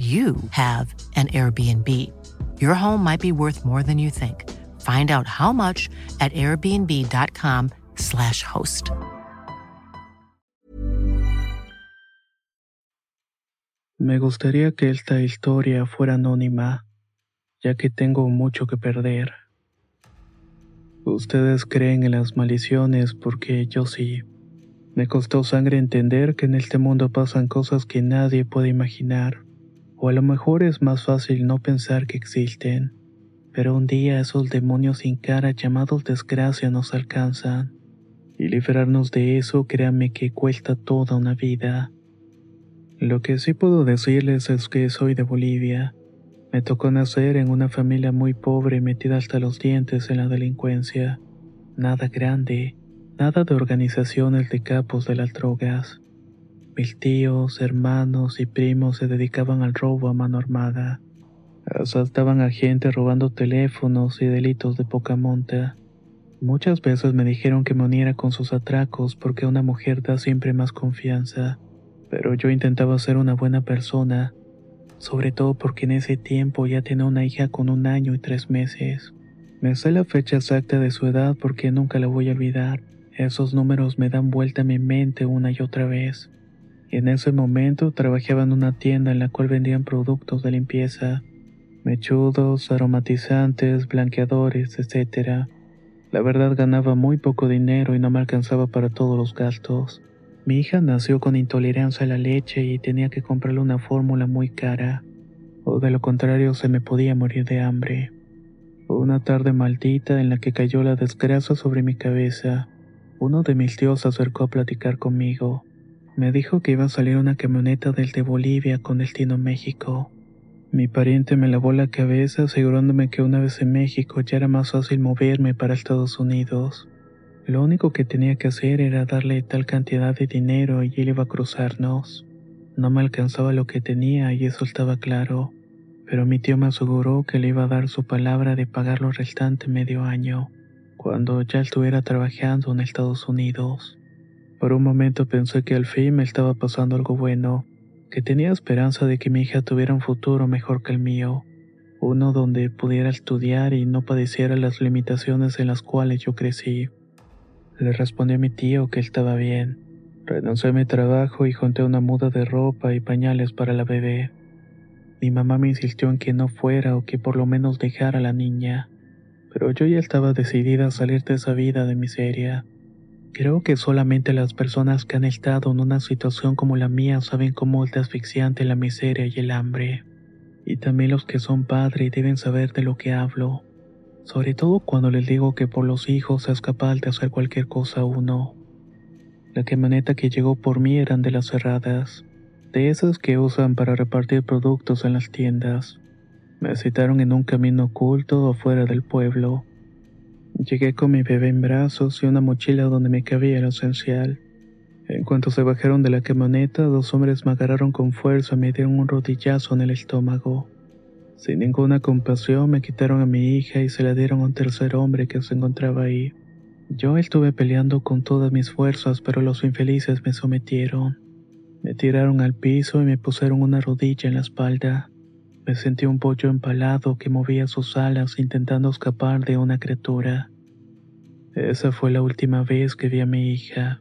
you have an Airbnb. Your home might be worth more than you think. Find out how much at airbnb.com/slash host. Me gustaría que esta historia fuera anónima, ya que tengo mucho que perder. Ustedes creen en las maldiciones porque yo sí. Me costó sangre entender que en este mundo pasan cosas que nadie puede imaginar. O a lo mejor es más fácil no pensar que existen. Pero un día esos demonios sin cara llamados desgracia nos alcanzan. Y librarnos de eso, créanme que cuesta toda una vida. Lo que sí puedo decirles es que soy de Bolivia. Me tocó nacer en una familia muy pobre metida hasta los dientes en la delincuencia. Nada grande, nada de organizaciones de capos de las drogas. Mis tíos, hermanos y primos se dedicaban al robo a mano armada. Asaltaban a gente robando teléfonos y delitos de poca monta. Muchas veces me dijeron que me uniera con sus atracos porque una mujer da siempre más confianza, pero yo intentaba ser una buena persona, sobre todo porque en ese tiempo ya tenía una hija con un año y tres meses. Me sé la fecha exacta de su edad porque nunca la voy a olvidar. Esos números me dan vuelta a mi mente una y otra vez. En ese momento trabajaba en una tienda en la cual vendían productos de limpieza, mechudos, aromatizantes, blanqueadores, etc. La verdad ganaba muy poco dinero y no me alcanzaba para todos los gastos. Mi hija nació con intolerancia a la leche y tenía que comprarle una fórmula muy cara, o de lo contrario se me podía morir de hambre. Una tarde maldita en la que cayó la desgracia sobre mi cabeza, uno de mis tíos se acercó a platicar conmigo. Me dijo que iba a salir una camioneta desde Bolivia con destino a México. Mi pariente me lavó la cabeza asegurándome que una vez en México ya era más fácil moverme para Estados Unidos. Lo único que tenía que hacer era darle tal cantidad de dinero y él iba a cruzarnos. No me alcanzaba lo que tenía y eso estaba claro, pero mi tío me aseguró que le iba a dar su palabra de pagar lo restante medio año, cuando ya estuviera trabajando en Estados Unidos. Por un momento pensé que al fin me estaba pasando algo bueno, que tenía esperanza de que mi hija tuviera un futuro mejor que el mío, uno donde pudiera estudiar y no padeciera las limitaciones en las cuales yo crecí. Le respondí a mi tío que estaba bien. Renuncié a mi trabajo y junté una muda de ropa y pañales para la bebé. Mi mamá me insistió en que no fuera o que por lo menos dejara a la niña, pero yo ya estaba decidida a salir de esa vida de miseria. Creo que solamente las personas que han estado en una situación como la mía saben cómo es asfixiante la miseria y el hambre. Y también los que son padres deben saber de lo que hablo, sobre todo cuando les digo que por los hijos es capaz de hacer cualquier cosa uno. La camioneta que llegó por mí eran de las cerradas, de esas que usan para repartir productos en las tiendas. Me citaron en un camino oculto afuera del pueblo. Llegué con mi bebé en brazos y una mochila donde me cabía lo esencial. En cuanto se bajaron de la camioneta, dos hombres me agarraron con fuerza y me dieron un rodillazo en el estómago. Sin ninguna compasión me quitaron a mi hija y se la dieron a un tercer hombre que se encontraba ahí. Yo estuve peleando con todas mis fuerzas, pero los infelices me sometieron. Me tiraron al piso y me pusieron una rodilla en la espalda. Me sentí un pollo empalado que movía sus alas intentando escapar de una criatura. Esa fue la última vez que vi a mi hija.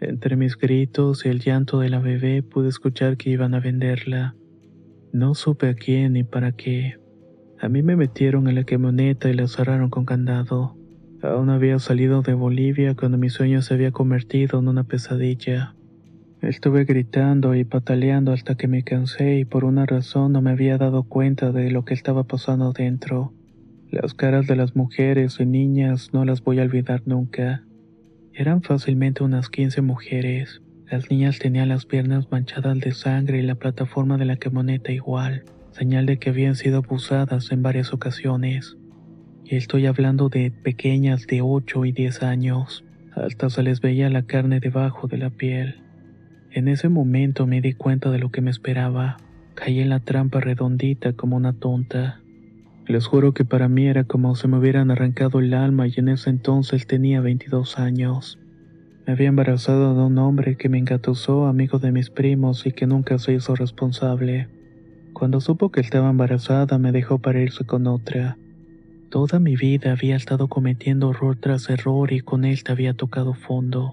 Entre mis gritos y el llanto de la bebé pude escuchar que iban a venderla. No supe a quién ni para qué. A mí me metieron en la camioneta y la cerraron con candado. Aún había salido de Bolivia cuando mi sueño se había convertido en una pesadilla. Estuve gritando y pataleando hasta que me cansé y por una razón no me había dado cuenta de lo que estaba pasando dentro. Las caras de las mujeres y niñas no las voy a olvidar nunca. Eran fácilmente unas 15 mujeres. Las niñas tenían las piernas manchadas de sangre y la plataforma de la camioneta igual. señal de que habían sido abusadas en varias ocasiones. Y estoy hablando de pequeñas de 8 y 10 años. Hasta se les veía la carne debajo de la piel. En ese momento me di cuenta de lo que me esperaba. Caí en la trampa redondita como una tonta. Les juro que para mí era como si me hubieran arrancado el alma y en ese entonces tenía 22 años. Me había embarazado de un hombre que me engatusó, amigo de mis primos y que nunca se hizo responsable. Cuando supo que estaba embarazada me dejó para irse con otra. Toda mi vida había estado cometiendo error tras error y con él había tocado fondo.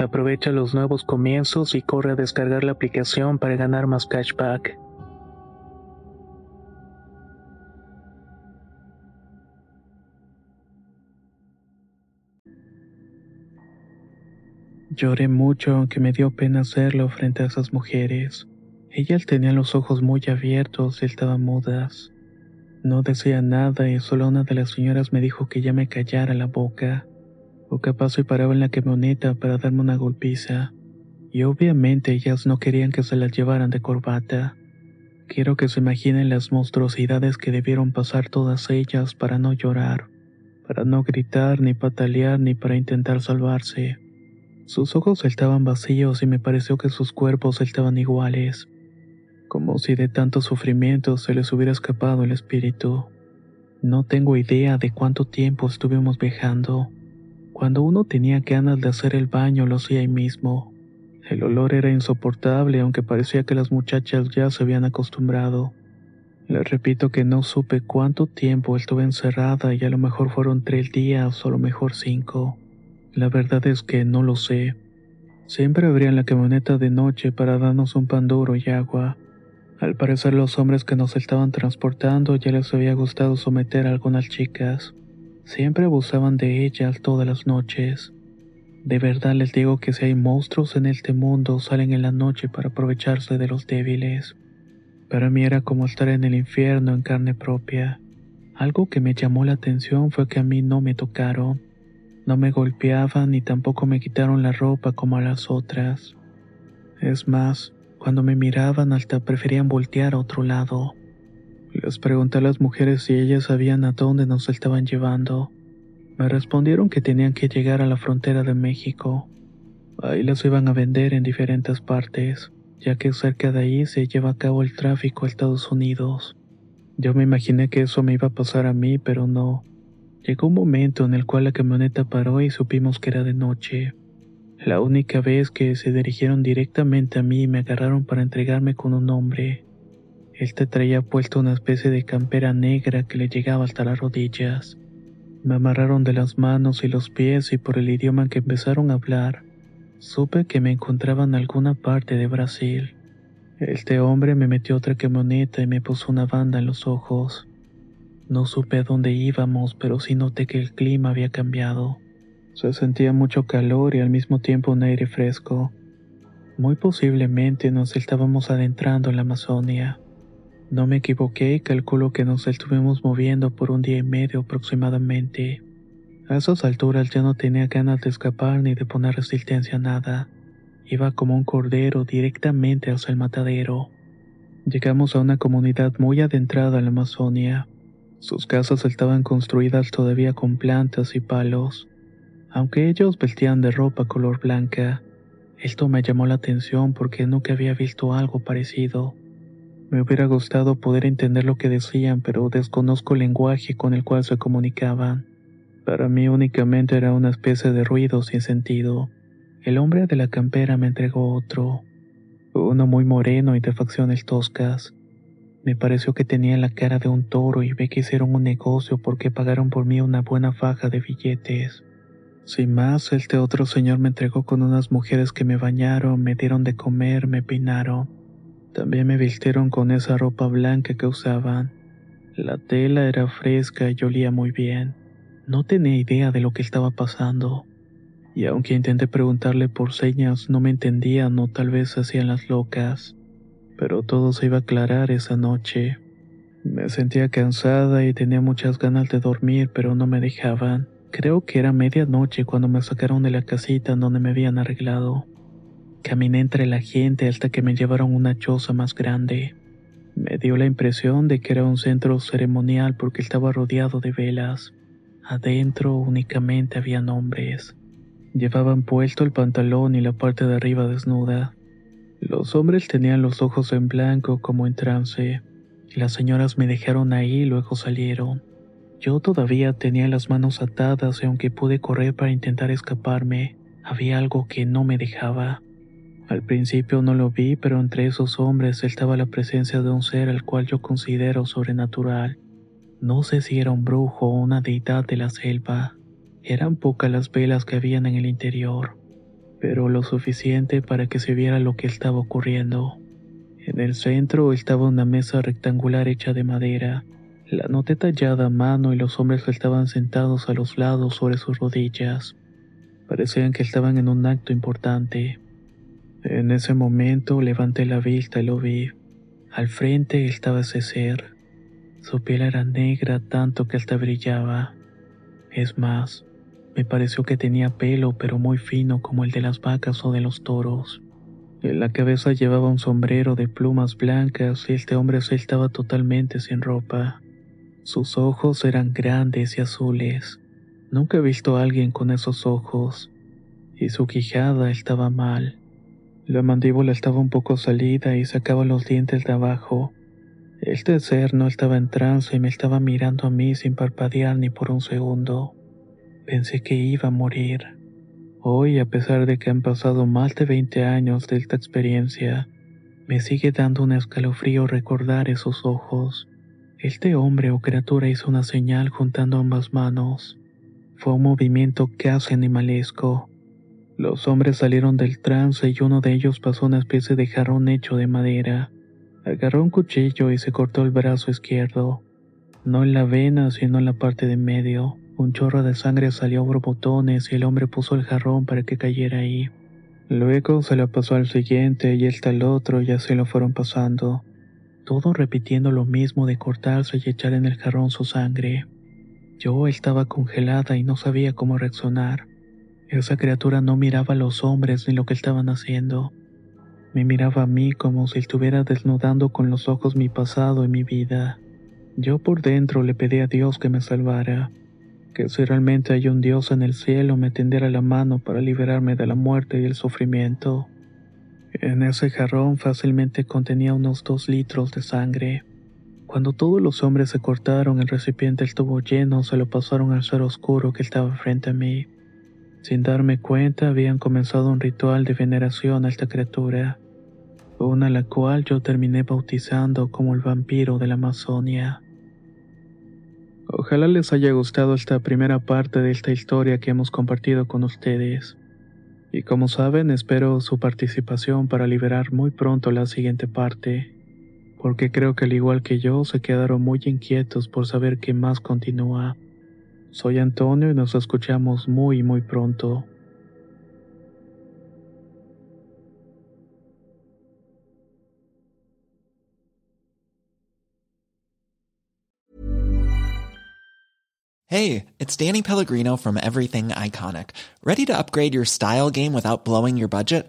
Aprovecha los nuevos comienzos y corre a descargar la aplicación para ganar más cashback. Lloré mucho aunque me dio pena hacerlo frente a esas mujeres. Ellas tenían los ojos muy abiertos y estaban mudas. No decía nada y solo una de las señoras me dijo que ya me callara la boca o capaz se paraba en la camioneta para darme una golpiza. Y obviamente ellas no querían que se las llevaran de corbata. Quiero que se imaginen las monstruosidades que debieron pasar todas ellas para no llorar, para no gritar ni patalear ni para intentar salvarse. Sus ojos estaban vacíos y me pareció que sus cuerpos estaban iguales, como si de tanto sufrimiento se les hubiera escapado el espíritu. No tengo idea de cuánto tiempo estuvimos viajando. Cuando uno tenía ganas de hacer el baño lo hacía ahí mismo. El olor era insoportable aunque parecía que las muchachas ya se habían acostumbrado. Le repito que no supe cuánto tiempo estuve encerrada y a lo mejor fueron tres días o a lo mejor cinco. La verdad es que no lo sé. Siempre abrían la camioneta de noche para darnos un pan duro y agua. Al parecer los hombres que nos estaban transportando ya les había gustado someter a algunas chicas. Siempre abusaban de ellas todas las noches. De verdad les digo que si hay monstruos en este mundo salen en la noche para aprovecharse de los débiles. Para mí era como estar en el infierno en carne propia. Algo que me llamó la atención fue que a mí no me tocaron. No me golpeaban ni tampoco me quitaron la ropa como a las otras. Es más, cuando me miraban hasta preferían voltear a otro lado. Les pregunté a las mujeres si ellas sabían a dónde nos estaban llevando. Me respondieron que tenían que llegar a la frontera de México. Ahí las iban a vender en diferentes partes ya que cerca de ahí se lleva a cabo el tráfico a Estados Unidos. Yo me imaginé que eso me iba a pasar a mí, pero no. Llegó un momento en el cual la camioneta paró y supimos que era de noche. La única vez que se dirigieron directamente a mí y me agarraron para entregarme con un hombre. Este traía puesto una especie de campera negra que le llegaba hasta las rodillas. Me amarraron de las manos y los pies y por el idioma que empezaron a hablar, Supe que me encontraba en alguna parte de Brasil. Este hombre me metió otra camioneta y me puso una banda en los ojos. No supe a dónde íbamos, pero sí noté que el clima había cambiado. Se sentía mucho calor y al mismo tiempo un aire fresco. Muy posiblemente nos estábamos adentrando en la Amazonia. No me equivoqué y calculo que nos estuvimos moviendo por un día y medio aproximadamente. A esas alturas ya no tenía ganas de escapar ni de poner resistencia a nada. Iba como un cordero directamente hacia el matadero. Llegamos a una comunidad muy adentrada en la Amazonia. Sus casas estaban construidas todavía con plantas y palos. Aunque ellos vestían de ropa color blanca, esto me llamó la atención porque nunca había visto algo parecido. Me hubiera gustado poder entender lo que decían, pero desconozco el lenguaje con el cual se comunicaban. Para mí únicamente era una especie de ruido sin sentido. El hombre de la campera me entregó otro, uno muy moreno y de facciones toscas. Me pareció que tenía la cara de un toro y ve que hicieron un negocio porque pagaron por mí una buena faja de billetes. Sin más, este otro señor me entregó con unas mujeres que me bañaron, me dieron de comer, me peinaron. También me vistieron con esa ropa blanca que usaban. La tela era fresca y olía muy bien. No tenía idea de lo que estaba pasando, y aunque intenté preguntarle por señas no me entendían o tal vez hacían las locas, pero todo se iba a aclarar esa noche. Me sentía cansada y tenía muchas ganas de dormir, pero no me dejaban. Creo que era medianoche cuando me sacaron de la casita en donde me habían arreglado. Caminé entre la gente hasta que me llevaron una choza más grande. Me dio la impresión de que era un centro ceremonial porque estaba rodeado de velas. Adentro únicamente habían hombres. Llevaban puesto el pantalón y la parte de arriba desnuda. Los hombres tenían los ojos en blanco como en trance. Las señoras me dejaron ahí y luego salieron. Yo todavía tenía las manos atadas y aunque pude correr para intentar escaparme, había algo que no me dejaba. Al principio no lo vi, pero entre esos hombres estaba la presencia de un ser al cual yo considero sobrenatural. No sé si era un brujo o una deidad de la selva. Eran pocas las velas que habían en el interior, pero lo suficiente para que se viera lo que estaba ocurriendo. En el centro estaba una mesa rectangular hecha de madera. La noté tallada a mano y los hombres estaban sentados a los lados sobre sus rodillas. Parecían que estaban en un acto importante. En ese momento levanté la vista y lo vi. Al frente estaba ese su piel era negra tanto que hasta brillaba. Es más, me pareció que tenía pelo pero muy fino como el de las vacas o de los toros. En la cabeza llevaba un sombrero de plumas blancas y este hombre se estaba totalmente sin ropa. Sus ojos eran grandes y azules. Nunca he visto a alguien con esos ojos. Y su quijada estaba mal. La mandíbula estaba un poco salida y sacaba los dientes de abajo. Este ser no estaba en trance y me estaba mirando a mí sin parpadear ni por un segundo. Pensé que iba a morir. Hoy, a pesar de que han pasado más de 20 años de esta experiencia, me sigue dando un escalofrío recordar esos ojos. Este hombre o criatura hizo una señal juntando ambas manos. Fue un movimiento casi animalesco. Los hombres salieron del trance y uno de ellos pasó una especie de jarrón hecho de madera. Agarró un cuchillo y se cortó el brazo izquierdo. No en la vena, sino en la parte de medio. Un chorro de sangre salió por botones y el hombre puso el jarrón para que cayera ahí. Luego se lo pasó al siguiente y este al otro y así lo fueron pasando. Todo repitiendo lo mismo de cortarse y echar en el jarrón su sangre. Yo estaba congelada y no sabía cómo reaccionar. Esa criatura no miraba a los hombres ni lo que estaban haciendo. Me miraba a mí como si estuviera desnudando con los ojos mi pasado y mi vida. Yo por dentro le pedí a Dios que me salvara, que si realmente hay un Dios en el cielo me tendiera la mano para liberarme de la muerte y el sufrimiento. En ese jarrón fácilmente contenía unos dos litros de sangre. Cuando todos los hombres se cortaron, el recipiente estuvo lleno, se lo pasaron al ser oscuro que estaba frente a mí. Sin darme cuenta, habían comenzado un ritual de veneración a esta criatura, una la cual yo terminé bautizando como el vampiro de la Amazonia. Ojalá les haya gustado esta primera parte de esta historia que hemos compartido con ustedes. Y como saben, espero su participación para liberar muy pronto la siguiente parte, porque creo que al igual que yo se quedaron muy inquietos por saber qué más continúa. Soy Antonio y nos escuchamos muy muy pronto. Hey, it's Danny Pellegrino from Everything Iconic. Ready to upgrade your style game without blowing your budget?